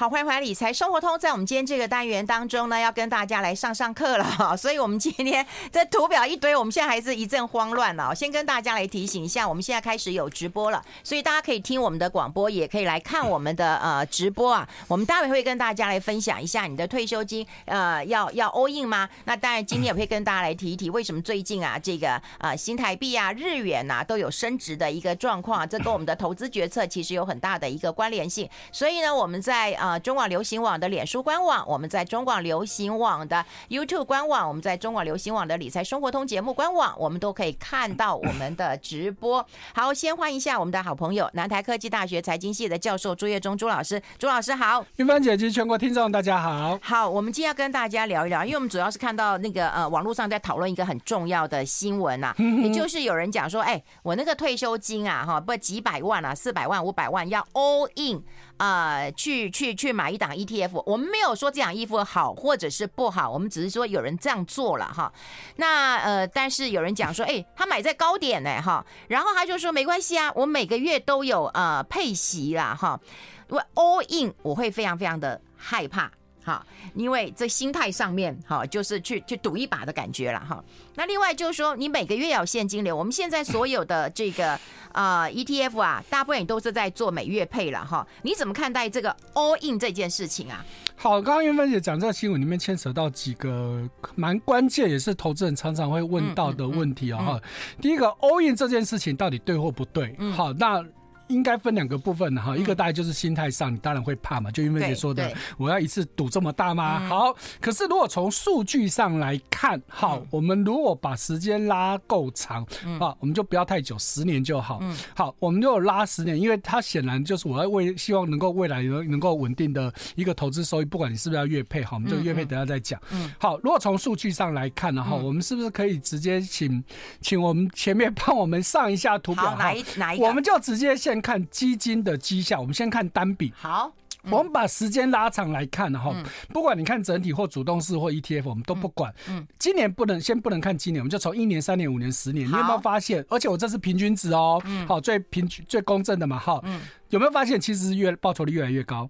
好，欢迎回来理财生活通。在我们今天这个单元当中呢，要跟大家来上上课了哈。所以，我们今天这图表一堆，我们现在还是一阵慌乱了。先跟大家来提醒一下，我们现在开始有直播了，所以大家可以听我们的广播，也可以来看我们的呃直播啊。我们待会会跟大家来分享一下你的退休金呃要要 all in 吗？那当然，今天也会跟大家来提一提 为什么最近啊这个呃新台币啊日元呐、啊、都有升值的一个状况，这跟我们的投资决策其实有很大的一个关联性。所以呢，我们在呃。中广流行网的脸书官网，我们在中广流行网的 YouTube 官网，我们在中广流行网的理财生活通节目官网，我们都可以看到我们的直播。好，先欢迎一下我们的好朋友，南台科技大学财经系的教授朱业忠朱老师。朱老师好，云帆姐及全国听众大家好。好，我们今天要跟大家聊一聊，因为我们主要是看到那个呃网络上在讨论一个很重要的新闻呐、啊，也就是有人讲说，哎，我那个退休金啊，哈，不几百万啊，四百万、五百万要 all in。啊、呃，去去去买一档 ETF，我们没有说这档 ETF 好或者是不好，我们只是说有人这样做了哈。那呃，但是有人讲说，哎，他买在高点呢哈，然后他就说没关系啊，我每个月都有呃配息啦哈。因为 all in 我会非常非常的害怕。好，因为这心态上面，哈，就是去去赌一把的感觉了，哈。那另外就是说，你每个月要有现金流。我们现在所有的这个啊、呃、ETF 啊，大部分也都是在做每月配了，哈。你怎么看待这个 all in 这件事情啊？好，刚刚云芬姐讲这个新闻里面牵扯到几个蛮关键，也是投资人常常会问到的问题哦，哈、嗯嗯嗯。第一个 all in 这件事情到底对或不对？嗯、好，那。应该分两个部分哈，一个大概就是心态上，你当然会怕嘛，就因为你说的，我要一次赌这么大吗？好，可是如果从数据上来看，好，我们如果把时间拉够长，啊，我们就不要太久，十年就好。好，我们就拉十年，因为它显然就是我要为希望能够未来能能够稳定的一个投资收益，不管你是不是要月配，好，我们这个月配等下再讲。好，如果从数据上来看呢，哈，我们是不是可以直接请请我们前面帮我们上一下图表？哪一哪一？我们就直接先。看基金的绩效，我们先看单笔。好，我们把时间拉长来看，哈，不管你看整体或主动式或 ETF，我们都不管。嗯，今年不能先不能看今年，我们就从一年、三年、五年、十年。你有没有发现？而且我这是平均值哦，好，最平均、最公正的嘛，哈。嗯，有没有发现其实越报酬率越来越高？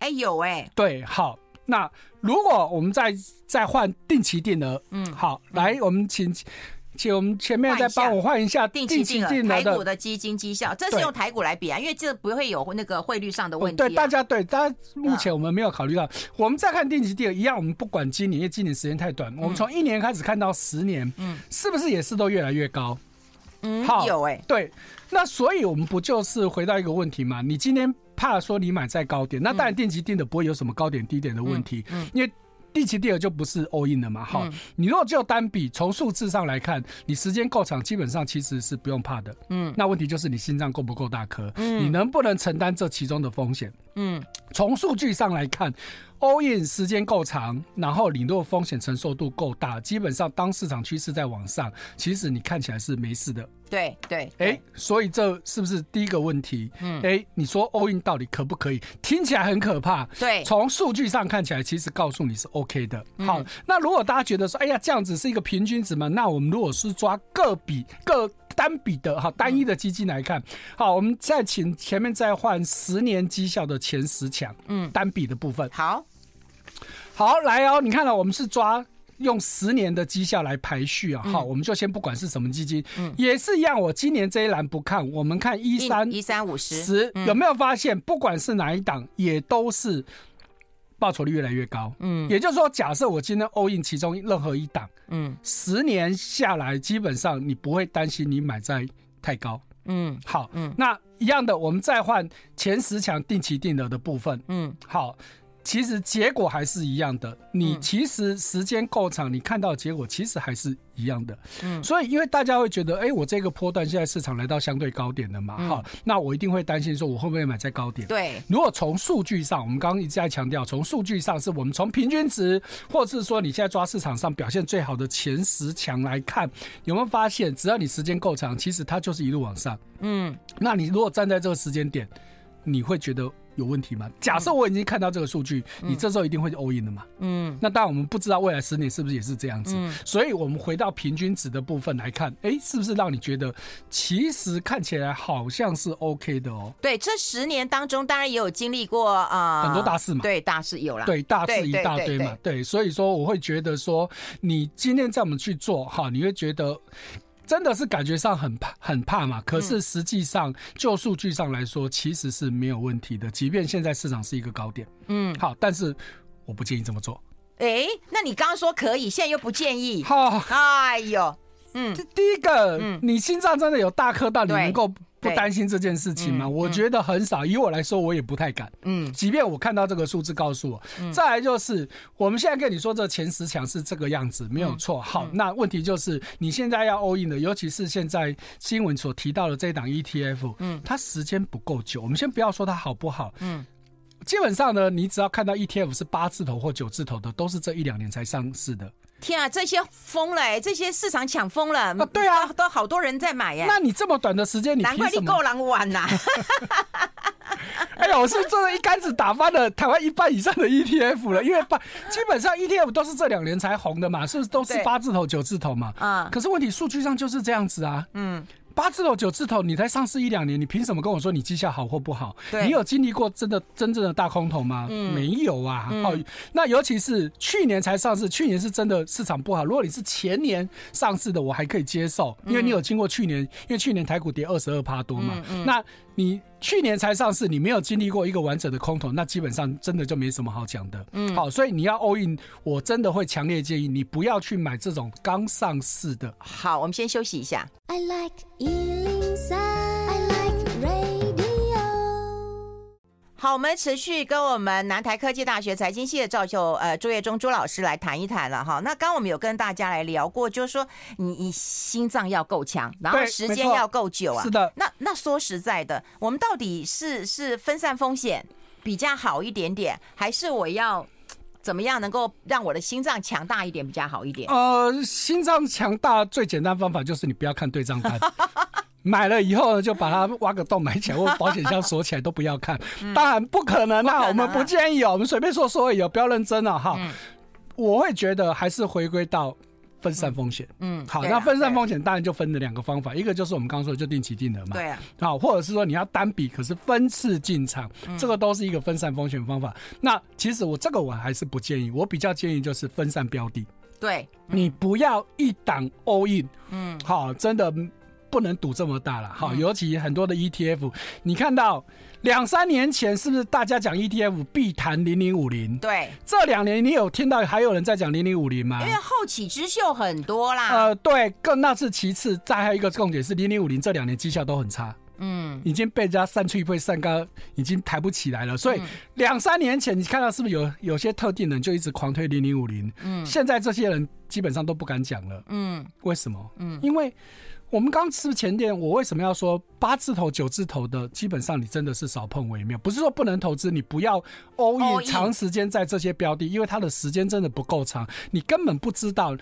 哎，有哎。对，好，那如果我们再再换定期定额，嗯，好，来，我们请。请我们前面再帮我换一下定期定额台股的基金绩效，这是用台股来比啊，因为这不会有那个汇率上的问题。对，大家对，大家目前我们没有考虑到。我们再看定期定额一样，我们不管今年，因为今年时间太短，我们从一年开始看到十年，嗯，是不是也是都越来越高？嗯，好，有哎，对，那所以我们不就是回到一个问题嘛？你今天怕说你买在高点，那当然定期定的不会有什么高点低点的问题，嗯，因为。定期定额就不是 all in 了嘛？好，你如果就单笔从数字上来看，你时间够长，基本上其实是不用怕的。嗯，那问题就是你心脏够不够大颗？嗯，你能不能承担这其中的风险？嗯，从数据上来看。all in 时间够长，然后你若风险承受度够大，基本上当市场趋势在往上，其实你看起来是没事的。对对，哎、欸，所以这是不是第一个问题？嗯，哎、欸，你说 all in 到底可不可以？听起来很可怕。对，从数据上看起来，其实告诉你是 OK 的。好，那如果大家觉得说，哎呀，这样子是一个平均值嘛？那我们如果是抓个比个单笔的哈单一的基金来看，好，我们再请前面再换十年绩效的前十强，嗯，单笔的部分。好。好，来哦，你看了，我们是抓用十年的绩效来排序啊。好，我们就先不管是什么基金，嗯，也是一样。我今年这一栏不看，我们看一三一三五十十，有没有发现，不管是哪一档，也都是报酬率越来越高。嗯，也就是说，假设我今天 all in 其中任何一档，嗯，十年下来，基本上你不会担心你买在太高。嗯，好，嗯，那一样的，我们再换前十强定期定额的部分。嗯，好。其实结果还是一样的。你其实时间够长，你看到的结果其实还是一样的。嗯，所以因为大家会觉得，哎，我这个波段现在市场来到相对高点了嘛，哈，那我一定会担心说，我会不会买在高点？对。如果从数据上，我们刚刚一直在强调，从数据上是我们从平均值，或者是说你现在抓市场上表现最好的前十强来看，有没有发现，只要你时间够长，其实它就是一路往上。嗯，那你如果站在这个时间点，你会觉得？有问题吗？假设我已经看到这个数据，嗯，你这时候一定会 all in 的嘛？嗯，那当然我们不知道未来十年是不是也是这样子，嗯，所以我们回到平均值的部分来看，哎，是不是让你觉得其实看起来好像是 OK 的哦？对，这十年当中当然也有经历过啊，呃，很多大事嘛，对，大事有了，对，大事一大堆嘛，对，所以说我会觉得说，你今天这么去做哈，你会觉得。真的是感觉上很怕很怕嘛？可是实际上就数据上来说，其实是没有问题的。即便现在市场是一个高点，嗯，好，但是我不建议这么做。哎、欸，那你刚刚说可以，现在又不建议？好，哎呦，嗯，第一个，嗯，你心脏真的有大颗到你能够。不担心这件事情吗？我觉得很少。以我来说，我也不太敢。嗯，即便我看到这个数字告诉我，再来就是我们现在跟你说，这前十强是这个样子，没有错。好，那问题就是你现在要 all in 的，尤其是现在新闻所提到的这档 ETF，嗯，它时间不够久。我们先不要说它好不好，嗯，基本上呢，你只要看到 ETF 是八字头或九字头的，都是这一两年才上市的。天啊，这些疯了哎、欸！这些市场抢疯了啊！对啊，都好多人在买耶。那你这么短的时间，你难怪你够狼玩呐！哎呀，我是真的一竿子打翻了台湾一半以上的 ETF 了，因为 基本上 ETF 都是这两年才红的嘛，是不是都是八字头、九字头嘛？啊，可是问题数据上就是这样子啊。嗯。八字头九字头，你才上市一两年，你凭什么跟我说你绩效好或不好？你有经历过真的真正的大空头吗？嗯、没有啊。哦、嗯，那尤其是去年才上市，去年是真的市场不好。如果你是前年上市的，我还可以接受，因为你有经过去年，因为去年台股跌二十二趴多嘛。那你去年才上市，你没有经历过一个完整的空头，那基本上真的就没什么好讲的。嗯，好，所以你要 all in，我真的会强烈建议你不要去买这种刚上市的。好，我们先休息一下。I like 好，我们持续跟我们南台科技大学财经系的赵秀呃朱业忠朱老师来谈一谈了哈。那刚刚我们有跟大家来聊过，就是说你你心脏要够强，然后时间要够久啊。是的。那那说实在的，我们到底是是分散风险比较好一点点，还是我要怎么样能够让我的心脏强大一点比较好一点？呃，心脏强大最简单方法就是你不要看对账单。买了以后呢，就把它挖个洞埋起来，或保险箱锁起来，都不要看。当然不可能啊，我们不建议哦，我们随便说说而已，不要认真了哈。我会觉得还是回归到分散风险。嗯，好，那分散风险当然就分了两个方法，一个就是我们刚刚说的就定期定额嘛。对啊。好，或者是说你要单笔，可是分次进场，这个都是一个分散风险方法。那其实我这个我还是不建议，我比较建议就是分散标的。对，你不要一档 all in。嗯，好，真的。不能赌这么大了，好，尤其很多的 ETF，你看到两三年前是不是大家讲 ETF 必谈零零五零？对，这两年你有听到还有人在讲零零五零吗？因为后起之秀很多啦。呃，对，更那是其次，再还有一个重点是零零五零这两年绩效都很差，嗯，已经被人家散去一倍散高，已经抬不起来了。所以两三年前你看到是不是有有些特定人就一直狂推零零五零？嗯，现在这些人基本上都不敢讲了。嗯，为什么？嗯，因为。我们刚吃前店，我为什么要说八字头、九字头的，基本上你真的是少碰为妙。不是说不能投资，你不要 all in 长时间在这些标的，因为它的时间真的不够长，你根本不知道。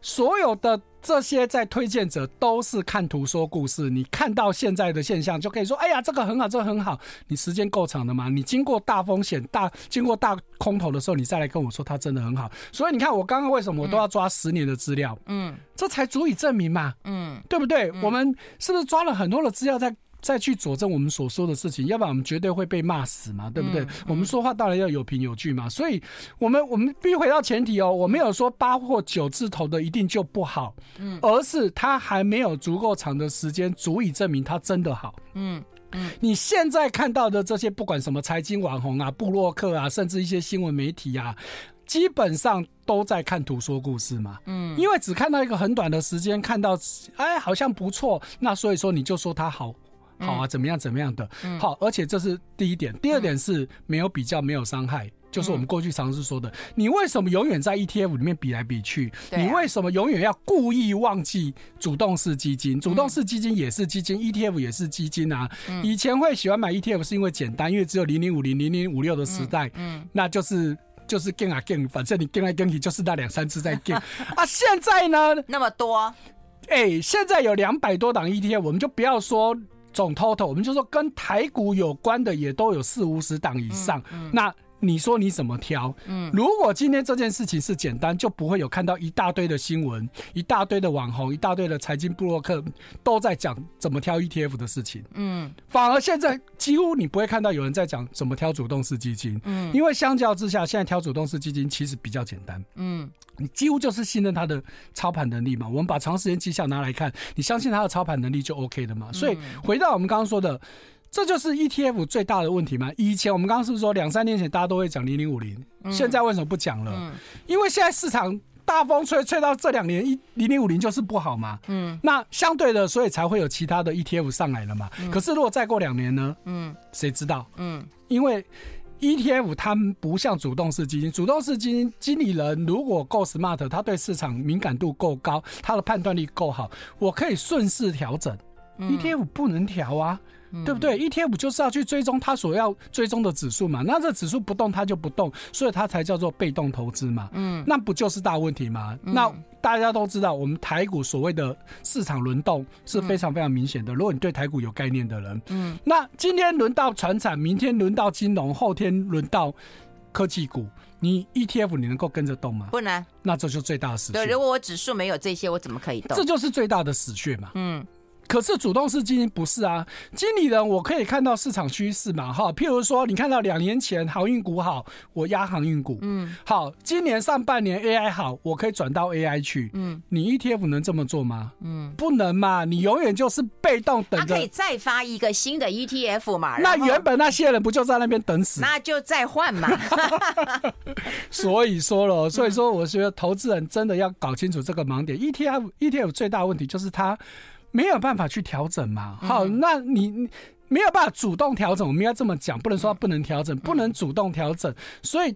所有的这些在推荐者都是看图说故事，你看到现在的现象就可以说，哎呀，这个很好，这个很好。你时间够长的吗？你经过大风险、大经过大空头的时候，你再来跟我说它真的很好。所以你看，我刚刚为什么我都要抓十年的资料？嗯，这才足以证明嘛。嗯，对不对？我们是不是抓了很多的资料在？再去佐证我们所说的事情，要不然我们绝对会被骂死嘛，对不对？嗯嗯、我们说话当然要有凭有据嘛，所以我们我们必须回到前提哦，我没有说八或九字头的一定就不好，嗯，而是它还没有足够长的时间足以证明它真的好，嗯嗯。你现在看到的这些，不管什么财经网红啊、布洛克啊，甚至一些新闻媒体啊，基本上都在看图说故事嘛，嗯，因为只看到一个很短的时间，看到哎好像不错，那所以说你就说它好。好啊，怎么样怎么样的，好，而且这是第一点。第二点是没有比较，没有伤害。就是我们过去常是说的，你为什么永远在 ETF 里面比来比去？你为什么永远要故意忘记主动式基金？主动式基金也是基金，ETF 也是基金啊。以前会喜欢买 ETF 是因为简单，因为只有零零五零、零零五六的时代，嗯，那就是就是跟啊跟，反正你跟来跟去就是那两三次在跟 啊。现在呢，那么多，哎，现在有两百多档 ETF，我们就不要说总 total，我们就说跟台股有关的也都有四五十档以上，那。你说你怎么挑？嗯，如果今天这件事情是简单，就不会有看到一大堆的新闻，一大堆的网红，一大堆的财经布洛克都在讲怎么挑 ETF 的事情。嗯，反而现在几乎你不会看到有人在讲怎么挑主动式基金。嗯，因为相较之下，现在挑主动式基金其实比较简单。嗯，你几乎就是信任他的操盘能力嘛。我们把长时间绩效拿来看，你相信他的操盘能力就 OK 的嘛。所以回到我们刚刚说的。这就是 ETF 最大的问题吗？以前我们刚刚是不是说两三年前大家都会讲零零五零，现在为什么不讲了？嗯，因为现在市场大风吹，吹到这两年一零零五零就是不好嘛。嗯，那相对的，所以才会有其他的 ETF 上来了嘛。可是如果再过两年呢？嗯，谁知道？嗯，因为 ETF 它不像主动式基金，主动式基金经理人如果够 smart，他对市场敏感度够高，他的判断力够好，我可以顺势调整。ETF 不能调啊。对不对？ETF 就是要去追踪它所要追踪的指数嘛，那这指数不动，它就不动，所以它才叫做被动投资嘛。嗯，那不就是大问题吗？嗯、那大家都知道，我们台股所谓的市场轮动是非常非常明显的。如果你对台股有概念的人，嗯，那今天轮到船产，明天轮到金融，后天轮到科技股，你 ETF 你能够跟着动吗？不能。那这就最大的死穴。对，如果我指数没有这些，我怎么可以动？这就是最大的死穴嘛。嗯。可是主动式基金不是啊，经理人我可以看到市场趋势嘛，哈，譬如说你看到两年前航运股好，我压航运股，嗯，好，今年上半年 AI 好，我可以转到 AI 去，嗯，你 ETF 能这么做吗？嗯，不能嘛，你永远就是被动等着，他可以再发一个新的 ETF 嘛，那原本那些人不就在那边等死？那就再换嘛。所以说了，所以说我觉得投资人真的要搞清楚这个盲点，ETF ETF 最大问题就是它。没有办法去调整嘛？好，那你没有办法主动调整，我们要这么讲，不能说不能调整，不能主动调整。所以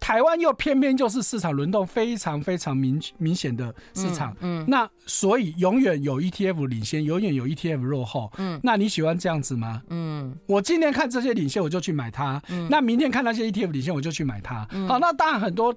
台湾又偏偏就是市场轮动非常非常明明显的市场。嗯，那所以永远有 ETF 领先，永远有 ETF 落后。嗯，那你喜欢这样子吗？嗯，我今天看这些领先，我就去买它。嗯，那明天看那些 ETF 领先，我就去买它。好，那当然很多。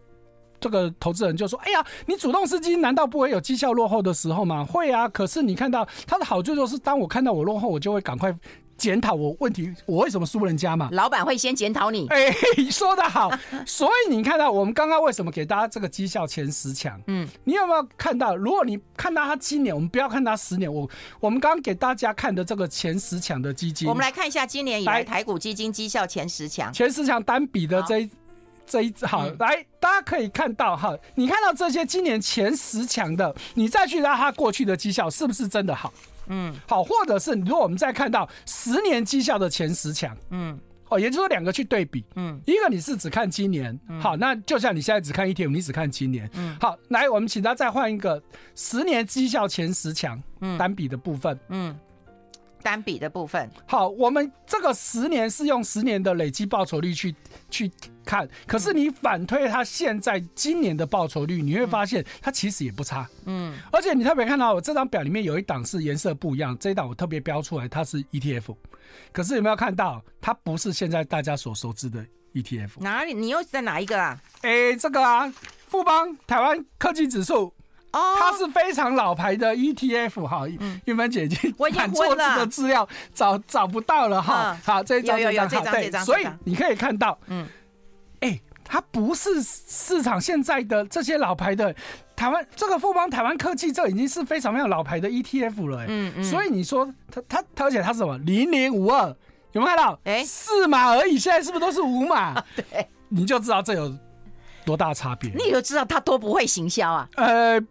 这个投资人就说：“哎呀，你主动式基金难道不会有绩效落后的时候吗？会啊，可是你看到它的好处就是，当我看到我落后，我就会赶快检讨我问题，我为什么输人家嘛？老板会先检讨你。哎，说得好。所以你看到我们刚刚为什么给大家这个绩效前十强？嗯，你有没有看到？如果你看到他今年，我们不要看他十年，我我们刚刚给大家看的这个前十强的基金，我们来看一下今年以来台股基金绩效前十强，前十强单笔的这一。”这一好来，大家可以看到哈，你看到这些今年前十强的，你再去拉他过去的绩效，是不是真的好？嗯，好，或者是如果我们再看到十年绩效的前十强，嗯，哦，也就是说两个去对比，嗯，一个你是只看今年，好，那就像你现在只看 ETF，你只看今年，嗯，好，来，我们请他再换一个十年绩效前十强，嗯，单笔的部分，嗯。单笔的部分，好，我们这个十年是用十年的累积报酬率去去看，可是你反推它现在今年的报酬率，你会发现它其实也不差，嗯，而且你特别看到我这张表里面有一档是颜色不一样，这一档我特别标出来，它是 ETF，可是有没有看到它不是现在大家所熟知的 ETF？哪里？你又在哪一个啊？哎、欸，这个啊，富邦台湾科技指数。哦，它是非常老牌的 ETF 哈，玉芬姐已经看错字的资料找找不到了哈。好，这一张这张好，对，所以你可以看到，嗯，哎，它不是市场现在的这些老牌的台湾这个富邦台湾科技，这已经是非常非常老牌的 ETF 了，嗯嗯，所以你说它它而且它是什么？零零五二有没有看到？哎，四码而已，现在是不是都是五码？对，你就知道这有多大差别，你就知道它多不会行销啊，呃。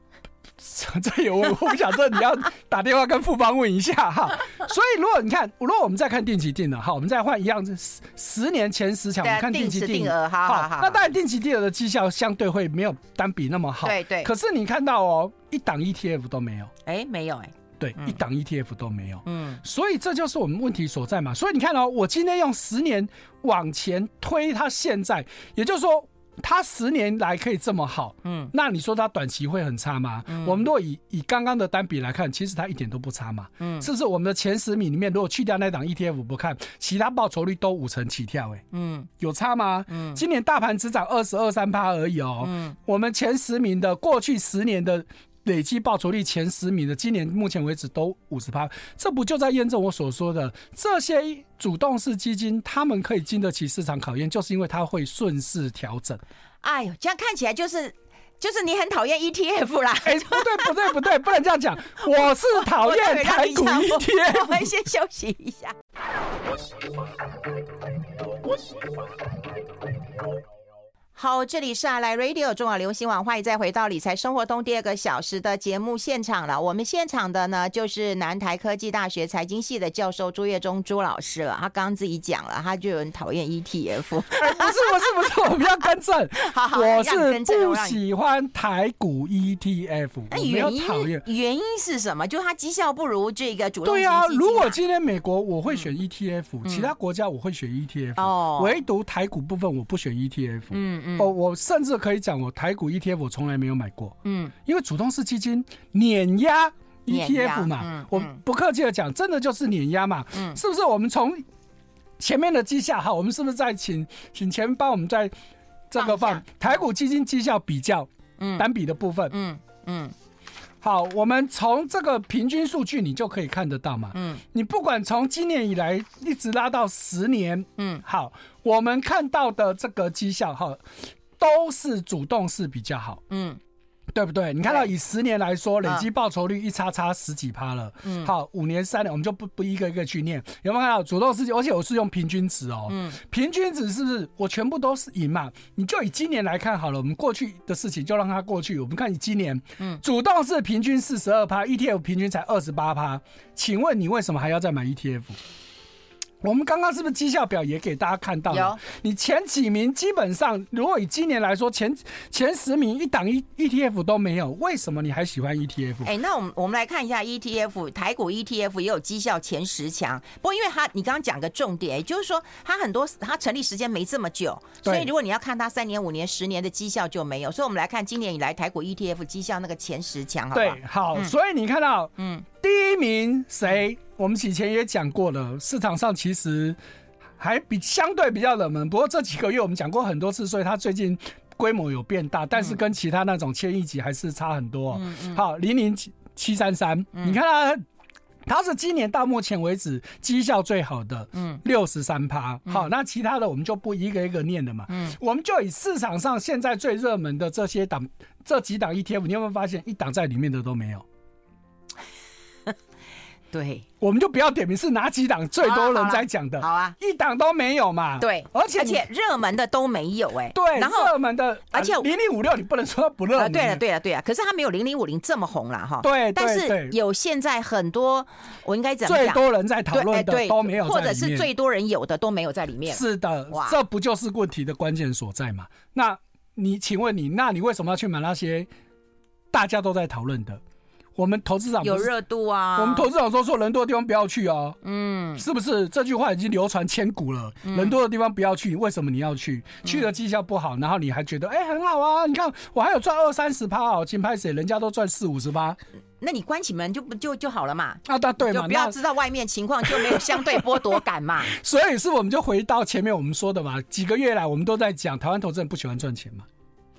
这有我，我不想这你要打电话跟富邦问一下哈。所以如果你看，如果我们再看定期定额，好，我们再换一样子十十年前十强，我们看定期定额，好，好，好，那当然定期定额的绩效相对会没有单笔那么好，对对。可是你看到哦，一档 ETF 都没有，哎，没有哎，对，嗯、一档 ETF 都没有。嗯，所以这就是我们问题所在嘛。所以你看哦，我今天用十年往前推，它现在，也就是说。它十年来可以这么好，嗯，那你说它短期会很差吗？嗯，我们如果以以刚刚的单笔来看，其实它一点都不差嘛，嗯，是不是？我们的前十名里面，如果去掉那档 ETF 不看，其他报酬率都五成起跳，哎，嗯，有差吗？嗯，今年大盘只涨二十二三趴而已哦，嗯，我们前十名的过去十年的。累计报酬率前十名的，今年目前为止都五十趴，这不就在验证我所说的这些主动式基金，他们可以经得起市场考验，就是因为它会顺势调整。哎呦，这样看起来就是就是你很讨厌 ETF 啦？不对不对不对，不能这样讲，我是讨厌台股 ETF。我们先休息一下。好，这里是阿来 Radio 中广流行网，欢迎再回到理财生活通第二个小时的节目现场了。我们现场的呢，就是南台科技大学财经系的教授朱月忠朱老师了。他刚刚自己讲了，他就很讨厌 ETF。欸、不是不是不是，我们要更正，好好我是不喜欢台股 ETF。那原因讨厌原因是什么？就它绩效不如这个主动对啊，如果今天美国我会选 ETF，、嗯、其他国家我会选 ETF，、嗯、唯独台股部分我不选 ETF。嗯。哦，我甚至可以讲，我台股 ETF 我从来没有买过，嗯，因为主动式基金碾压 ETF 嘛，嗯嗯、我不客气的讲，真的就是碾压嘛，嗯，是不是？我们从前面的绩效，哈，我们是不是在请请前面帮我们在这个放台股基金绩效比较，嗯，单笔的部分，嗯嗯。嗯。好，我们从这个平均数据，你就可以看得到嘛。嗯，你不管从今年以来一直拉到十年，嗯，好，我们看到的这个绩效哈，都是主动式比较好。嗯。对不对？你看到以十年来说，累积报酬率一差差十几趴了。嗯，好，五年、三年，我们就不不一个一个去念。有没有看到主动式？而且我是用平均值哦。嗯，平均值是不是我全部都是赢嘛？你就以今年来看好了，我们过去的事情就让它过去。我们看你今年，嗯，主动式平均四十二趴，ETF 平均才二十八趴。请问你为什么还要再买 ETF？我们刚刚是不是绩效表也给大家看到了？有，你前几名基本上，如果以今年来说，前前十名一档 E ETF 都没有，为什么你还喜欢 ETF？哎、欸，那我们我们来看一下 ETF，台股 ETF 也有绩效前十强。不过因为它你刚刚讲个重点，也就是说它很多它成立时间没这么久，所以如果你要看它三年、五年、十年的绩效就没有。所以我们来看今年以来台股 ETF 绩效那个前十强，好不好？对，好。嗯、所以你看到，嗯，第一名谁？我们以前也讲过了，市场上其实还比相对比较冷门。不过这几个月我们讲过很多次，所以它最近规模有变大，但是跟其他那种千亿级还是差很多。嗯嗯。好，零零七三三，你看它，它是今年到目前为止绩效最好的，嗯，六十三趴。好，那其他的我们就不一个一个念了嘛。嗯。我们就以市场上现在最热门的这些档，这几档 ETF，你有没有发现一档在里面的都没有？对，我们就不要点名是哪几档最多人在讲的，好啊，一档都没有嘛。对，而且而且热门的都没有哎。对，然后热门的，而且零零五六你不能说它不热门。对了对了对了，可是它没有零零五零这么红了哈。对，但是有现在很多，我应该怎么讲？最多人在讨论的都没有，或者是最多人有的都没有在里面。是的，这不就是问题的关键所在嘛？那你请问你，那你为什么要去买那些大家都在讨论的？我们投资长有热度啊！我们投资长说说人多的地方不要去啊，嗯，是不是这句话已经流传千古了？嗯、人多的地方不要去，为什么你要去？去的绩效不好，然后你还觉得哎、欸、很好啊？你看我还有赚二三十趴哦，金拍谁？人家都赚四五十趴，那你关起门就不就就好了嘛？啊，对嘛，就不要知道外面情况，就没有相对剥夺感嘛。所以是我们就回到前面我们说的嘛，几个月来我们都在讲台湾投资人不喜欢赚钱嘛，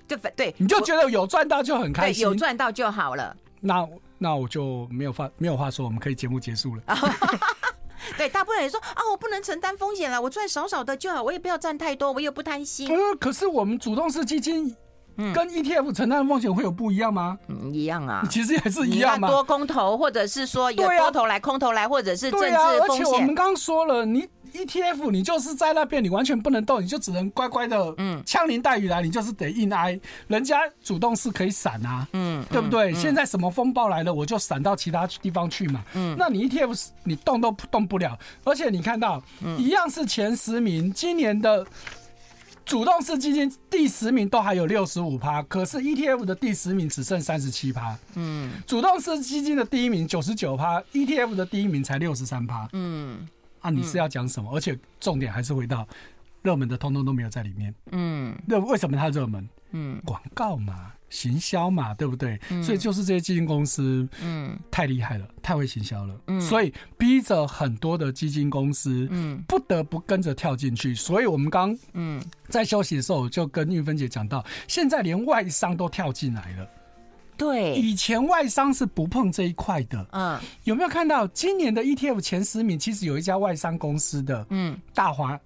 就对，你就觉得有赚到就很开心，有赚到就好了。那那我就没有话没有话说，我们可以节目结束了。对，大部分人说啊，我不能承担风险了，我赚少少的就好，我也不要赚太多，我也不贪心。呃，可是我们主动式基金跟 ETF 承担的风险会有不一样吗？嗯，一样啊，其实也是一样嘛。多空头，或者是说有多头来空头来，或者是政治风险。而且我们刚刚说了，你。ETF 你就是在那边，你完全不能动，你就只能乖乖的，嗯，枪林弹雨来，你就是得硬挨。人家主动是可以闪啊，嗯，对不对？现在什么风暴来了，我就闪到其他地方去嘛，嗯，那你 ETF 你动都动不了，而且你看到，嗯、一样是前十名，今年的主动式基金第十名都还有六十五趴，可是 ETF 的第十名只剩三十七趴。嗯，主动式基金的第一名九十九趴，ETF 的第一名才六十三趴。嗯，啊，你是要讲什么？而且重点还是回到热门的，通通都没有在里面。嗯，那为什么它热门？嗯，广告嘛。行销嘛，对不对？嗯、所以就是这些基金公司，嗯，太厉害了，太会行销了，嗯，所以逼着很多的基金公司，嗯，不得不跟着跳进去。所以我们刚，嗯，在休息的时候就跟玉芬姐讲到，现在连外商都跳进来了。对，以前外商是不碰这一块的。嗯，有没有看到今年的 ETF 前十名，其实有一家外商公司的，嗯，大华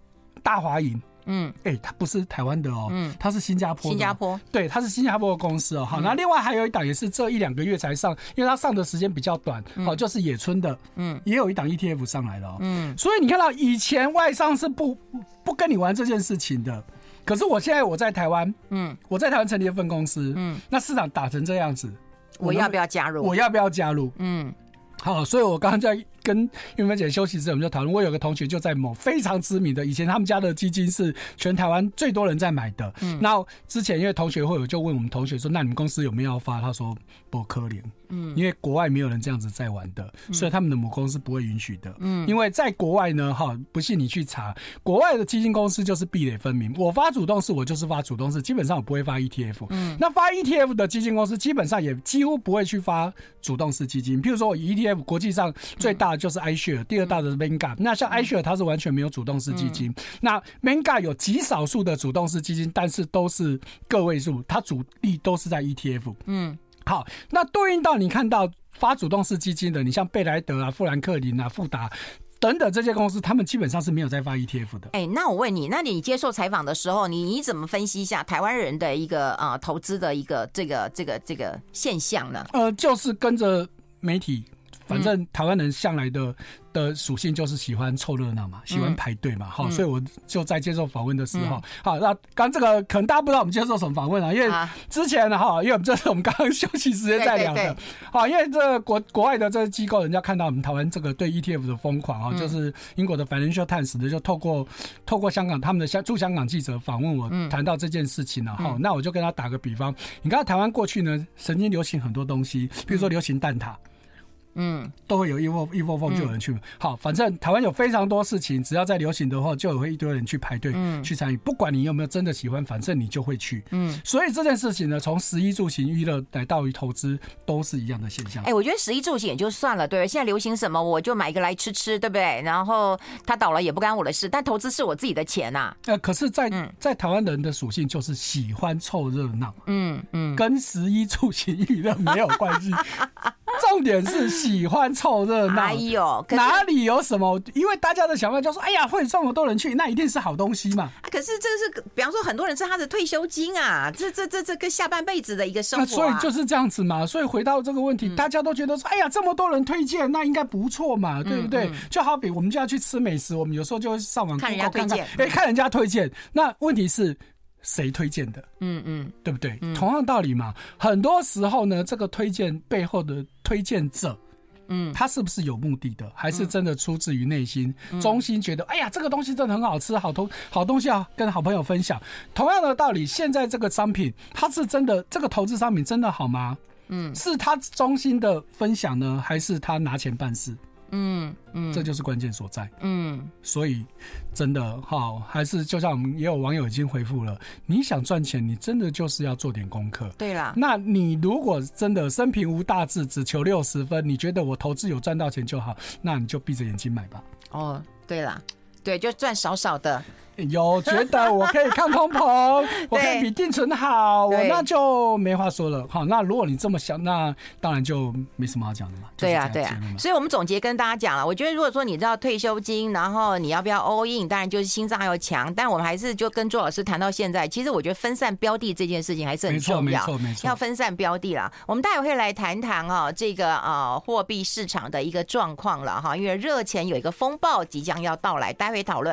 大华银。嗯，哎、欸，它不是台湾的哦，嗯，它是新加坡的，新加坡，对，它是新加坡的公司哦。好，那、嗯、另外还有一档也是这一两个月才上，因为它上的时间比较短，好、嗯，就是野村的，嗯，也有一档 ETF 上来了、哦，嗯，所以你看到以前外商是不不跟你玩这件事情的，可是我现在我在台湾，嗯，我在台湾成立一份公司，嗯，那市场打成这样子，我要不要加入？我要不要加入？嗯。好，所以我刚刚在跟玉芬姐休息之后，我们就讨论。我有个同学就在某非常知名的，以前他们家的基金是全台湾最多人在买的。嗯，那之前因为同学会，我就问我们同学说：“那你们公司有没有要发？”他说：“不可怜。”嗯，因为国外没有人这样子在玩的，所以他们的母公司不会允许的。嗯，因为在国外呢，哈，不信你去查，国外的基金公司就是壁垒分明。我发主动式，我就是发主动式，基本上我不会发 ETF。嗯，那发 ETF 的基金公司基本上也几乎不会去发主动式基金。譬如说，我 ETF 国际上最大的就是 iShare，第二大的是 Vanguard。那像 iShare 它是完全没有主动式基金，那 Vanguard 有极少数的主动式基金，但是都是个位数，它主力都是在 ETF。嗯。好，那对应到你看到发主动式基金的，你像贝莱德啊、富兰克林啊、富达等等这些公司，他们基本上是没有在发 ETF 的。哎、欸，那我问你，那你接受采访的时候，你你怎么分析一下台湾人的一个啊、呃、投资的一个这个这个这个现象呢？呃，就是跟着媒体，反正台湾人向来的。的属性就是喜欢凑热闹嘛，喜欢排队嘛，好、嗯，所以我就在接受访问的时候，嗯、好，那刚这个可能大家不知道我们接受什么访问啊，因为之前呢，哈，因为我们这是我们刚刚休息时间在聊的，好，因为这国国外的这个机构，人家看到我们台湾这个对 ETF 的疯狂啊，就是英国的 Financial Times 的就透过透过香港他们的香驻香港记者访问我，谈到这件事情了哈，嗯、那我就跟他打个比方，你看台湾过去呢，曾经流行很多东西，比如说流行蛋挞。嗯，都会有一窝一窝蜂就有人去。好，反正台湾有非常多事情，只要在流行的话，就会一堆人去排队去参与。不管你有没有真的喜欢，反正你就会去。嗯，所以这件事情呢，从十一住行娱乐来到于投资，都是一样的现象。哎，我觉得十一住行也就算了，对，现在流行什么，我就买一个来吃吃，对不对？然后他倒了也不干我的事，但投资是我自己的钱呐。呃，可是在，在在台湾人的属性就是喜欢凑热闹。嗯嗯，跟十一住行娱乐没有关系。重点是喜欢凑热闹，哎呦，哪里有什么？因为大家的想法就说：“哎呀，会这么多人去，那一定是好东西嘛。”可是这是，比方说，很多人是他的退休金啊，这这这这个下半辈子的一个生活，所以就是这样子嘛。所以回到这个问题，大家都觉得说：“哎呀，这么多人推荐，那应该不错嘛，对不对？”就好比我们就要去吃美食，我们有时候就会上网看人家推荐，哎，看人家推荐。那问题是。谁推荐的？嗯嗯，对不对？同样道理嘛。很多时候呢，这个推荐背后的推荐者，嗯，他是不是有目的的，还是真的出自于内心，衷心觉得，哎呀，这个东西真的很好吃，好东好东西啊，跟好朋友分享。同样的道理，现在这个商品，它是真的，这个投资商品真的好吗？嗯，是他衷心的分享呢，还是他拿钱办事？嗯嗯，这就是关键所在。嗯，所以真的好，还是就像我们也有网友已经回复了，你想赚钱，你真的就是要做点功课。对啦，那你如果真的生平无大志，只求六十分，你觉得我投资有赚到钱就好，那你就闭着眼睛买吧。哦，对啦，对，就赚少少的。有觉得我可以看通膨，我可以比定存好，我那就没话说了。好，那如果你这么想，那当然就没什么好讲的嘛。对啊，对啊。所以我们总结跟大家讲了，我觉得如果说你知道退休金，然后你要不要 all in，当然就是心脏要强。但我们还是就跟周老师谈到现在，其实我觉得分散标的这件事情还是很重要，没错没错，要分散标的啦。我们待会会来谈谈哦，这个啊货币市场的一个状况了哈，因为热钱有一个风暴即将要到来，待会讨论。